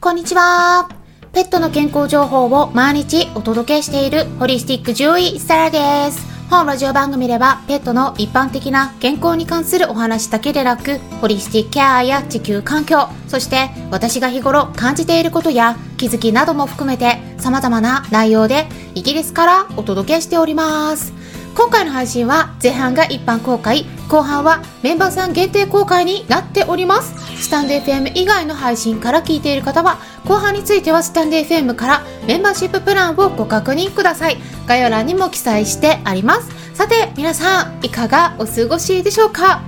こんにちは。ペットの健康情報を毎日お届けしているホリスティック獣医サラです。本ラジオ番組ではペットの一般的な健康に関するお話だけでなく、ホリスティックケアや地球環境、そして私が日頃感じていることや気づきなども含めて様々な内容でイギリスからお届けしております。今回の配信は前半が一般公開、後半はメンバーさん限定公開になっております。スタンド FM 以外の配信から聞いている方は、後半についてはスタンド FM からメンバーシッププランをご確認ください。概要欄にも記載してあります。さて、皆さん、いかがお過ごしでしょうか？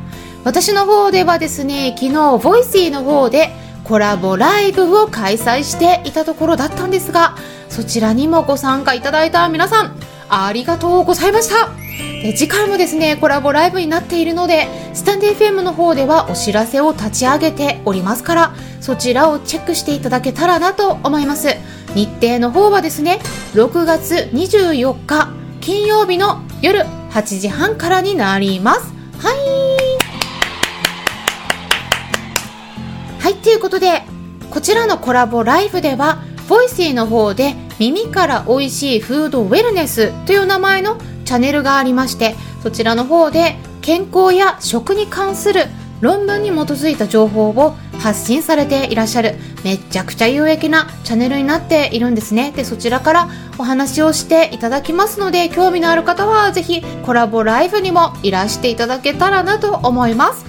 私の方ではですね、昨日、ボイシーの方でコラボライブを開催していたところだったんですが、そちらにもご参加いただいた皆さん、ありがとうございましたで次回もですねコラボライブになっているのでスタンデー FM の方ではお知らせを立ち上げておりますからそちらをチェックしていただけたらなと思います。日程の方はですね6月24日金曜日の夜8時半からになります。はい。はいということでこちらのコラボライブではボイシーの方で耳から美味しいフードウェルネスという名前のチャンネルがありましてそちらの方で健康や食に関する論文に基づいた情報を発信されていらっしゃるめちゃくちゃ有益なチャンネルになっているんですね。でそちらからお話をしていただきますので興味のある方はぜひコラボライブにもいらしていただけたらなと思います。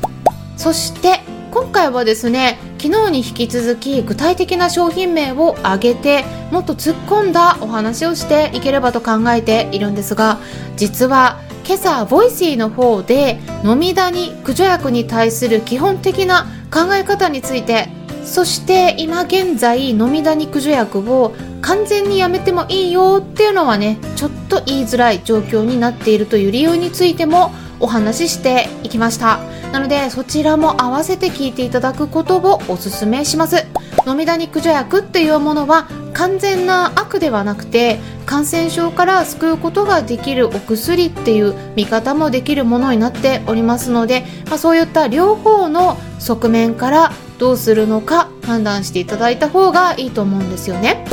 そして今回はですね昨日に引き続き具体的な商品名を挙げてもっと突っ込んだお話をしていければと考えているんですが実は今朝ボイシーの方でノミダニ駆除薬に対する基本的な考え方についてそして今現在ノミダニ駆除薬を完全にやめてもいいよっていうのはねちょっと言いづらい状況になっているという理由についてもお話ししていきました。なのでそちらも合わせて聞いていただくことをおすすめします。ノミダニ駆除薬っていうものは完全な悪ではなくて感染症から救うことができるお薬っていう見方もできるものになっておりますので、まあ、そういった両方の側面からどうするのか判断していただいた方がいいと思うんですよね。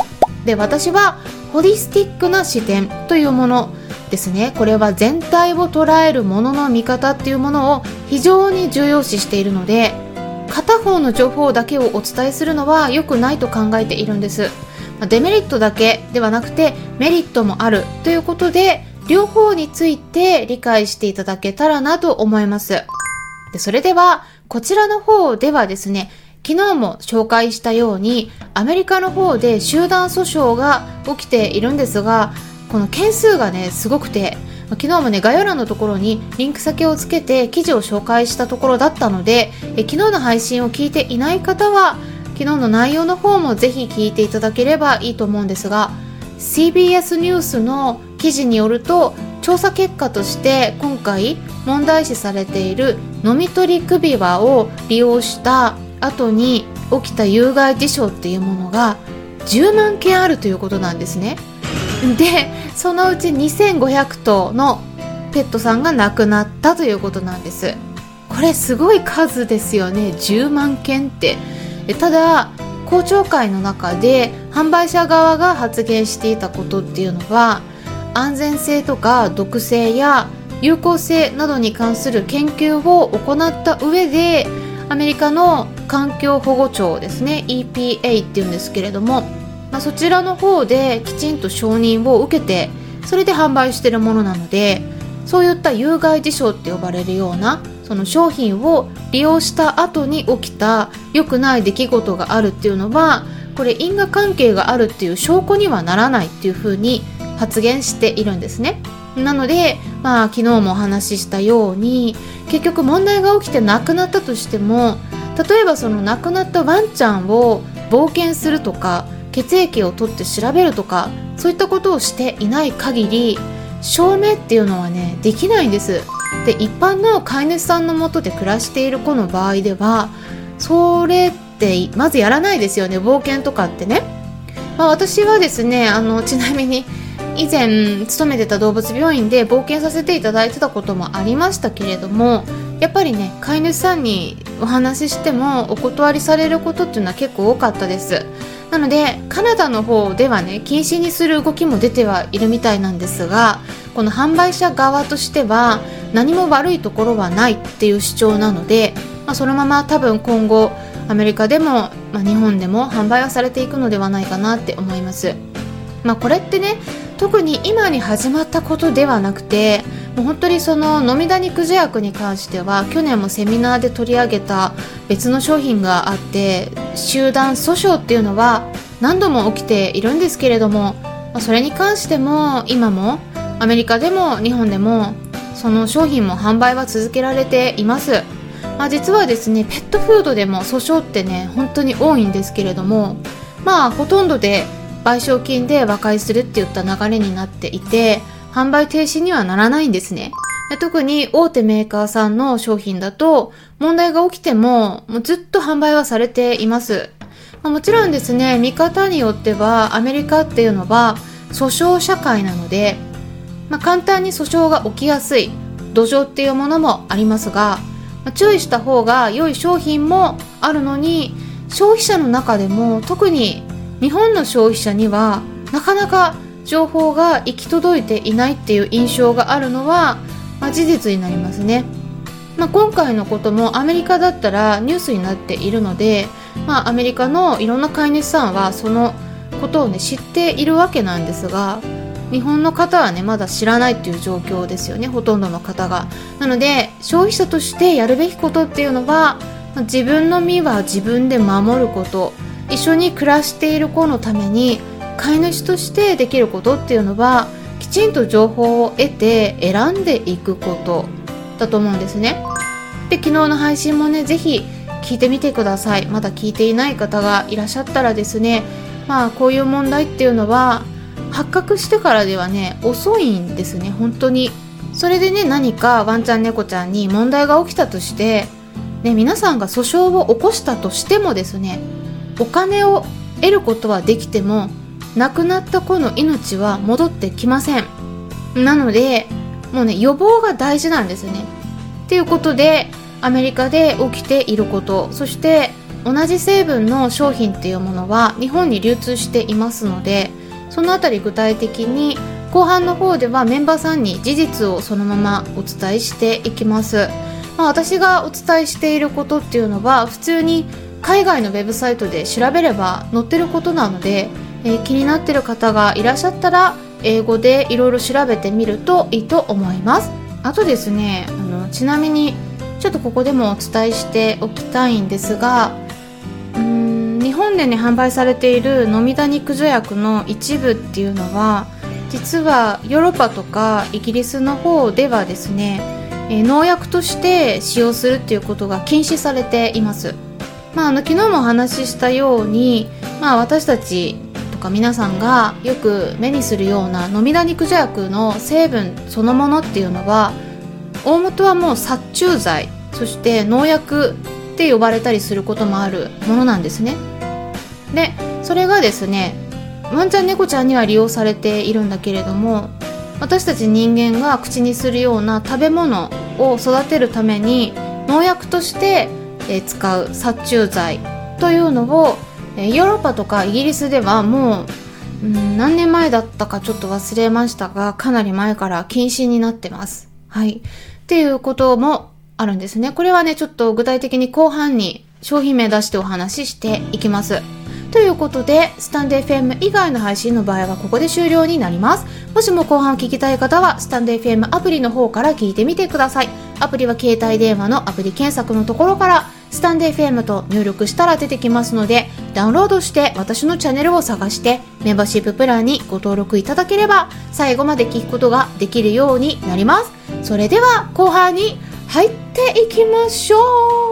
で私はホリスティックな視点というものですね。これは全体を捉えるものの見方っていうものを非常に重要視しているので片方の情報だけをお伝えするのは良くないと考えているんです。デメリットだけではなくてメリットもあるということで両方について理解していただけたらなと思います。でそれではこちらの方ではですね昨日も紹介したようにアメリカの方で集団訴訟が起きているんですがこの件数がねすごくて昨日もね概要欄のところにリンク先をつけて記事を紹介したところだったのでえ昨日の配信を聞いていない方は昨日の内容の方もぜひ聞いていただければいいと思うんですが CBS ニュースの記事によると調査結果として今回問題視されている飲み取り首輪を利用した後に起きた有害事象っていうものが10万件あるということなんですね。でそのうち2500頭のペットさんが亡くなったということなんです。これすごい数ですよね。10万件って。ただ公聴会の中で販売者側が発言していたことっていうのは安全性とか毒性や有効性などに関する研究を行った上でアメリカの環境保護庁ですね EPA っていうんですけれどもまあ、そちらの方できちんと承認を受けてそれで販売してるものなのでそういった有害事象って呼ばれるようなその商品を利用した後に起きた良くない出来事があるっていうのはこれ因果関係があるっていう証拠にはならないっていうふうに発言しているんですね。なので、まあ、昨日もお話ししたように結局問題が起きて亡くなったとしても例えばその亡くなったワンちゃんを冒険するとか血液を取って調べるとかそういったことをしていない限り証明っていうのはねできないんです。で一般の飼い主さんのもとで暮らしている子の場合ではそれってまずやらないですよね。冒険とかってね、まあ、私はですねあのちなみに以前勤めてた動物病院で冒険させていただいてたこともありましたけれどもやっぱりね飼い主さんにお話ししてもお断りされることっていうのは結構多かったです。なのでカナダの方ではね禁止にする動きも出てはいるみたいなんですがこの販売者側としては何も悪いところはないっていう主張なので、まあ、そのまま多分今後アメリカでも、まあ、日本でも販売はされていくのではないかなって思います。まあ、これってね特に今に始まったことではなくてもう本当にその飲みダニクジ薬に関しては去年もセミナーで取り上げた別の商品があって集団訴訟っていうのは何度も起きているんですけれども、それに関しても今もアメリカでも日本でもその商品も販売は続けられています、まあ、実はですねペットフードでも訴訟ってね本当に多いんですけれどもまあほとんどで賠償金で和解するっていった流れになっていて販売停止にはならないんですね。特に大手メーカーさんの商品だと問題が起きてももうずっと販売はされています。まあ、もちろんですね見方によってはアメリカっていうのは訴訟社会なので、まあ、簡単に訴訟が起きやすい土壌っていうものもありますが、まあ、注意した方が良い商品もあるのに消費者の中でも特に日本の消費者にはなかなか情報が行き届いていないっていう印象があるのは、まあ、事実になりますね。まあ、今回のこともアメリカだったらニュースになっているので、まあ、アメリカのいろんな飼い主さんはそのことをね知っているわけなんですが日本の方はねまだ知らないっていう状況ですよねほとんどの方が。なので消費者としてやるべきことっていうのは自分の身は自分で守ること。一緒に暮らしている子のために飼い主としてできることっていうのはきちんと情報を得て選んでいくことだと思うんですね。で昨日の配信もね是非聞いてみてください。まだ聞いていない方がいらっしゃったらですねまあこういう問題っていうのは発覚してからではね遅いんですね本当に。それでね何かワンちゃん猫ちゃんに問題が起きたとして、ね、皆さんが訴訟を起こしたとしてもですねお金を得ることはできても亡くなった子の命は戻ってきません。なのでもうね予防が大事なんですね。っていうことでアメリカで起きていること。そして同じ成分の商品っていうものは日本に流通していますのでそのあたり具体的に後半の方ではメンバーさんに事実をそのままお伝えしていきます、まあ、私がお伝えしていることっていうのは普通に海外のウェブサイトで調べれば載ってることなので、えー、気になってる方がいらっしゃったら英語でいろいろ調べてみるといいと思います。あとですねあのちなみにちょっとここでもお伝えしておきたいんですがうん日本でね販売されている飲みダニ駆除薬の一部っていうのは実はヨーロッパとかイギリスの方ではですね、えー、農薬として使用するっていうことが禁止されています、まあ、あの昨日もお話ししたように、まあ、私たちとか皆さんがよく目にするような飲みダニ駆除薬の成分そのものっていうのは大元はもう殺虫剤そして農薬って呼ばれたりすることもあるものなんですね。でそれがですねワンちゃん猫ちゃんには利用されているんだけれども私たち人間が口にするような食べ物を育てるために農薬としてえ使う殺虫剤というのをえヨーロッパとかイギリスではもう、ん、何年前だったかちょっと忘れましたがかなり前から禁止になってますはいっていうこともあるんですね。これはね、ちょっと具体的に後半に商品名出してお話ししていきます。ということで、スタンデー FM 以外の配信の場合はここで終了になります。もしも後半聞きたい方は、スタンデー FM アプリの方から聞いてみてください。アプリは携帯電話のアプリ検索のところから、スタンデー FM と入力したら出てきますので、ダウンロードして私のチャンネルを探して、メンバーシッププランにご登録いただければ、最後まで聞くことができるようになります。それでは後半に入っていきましょう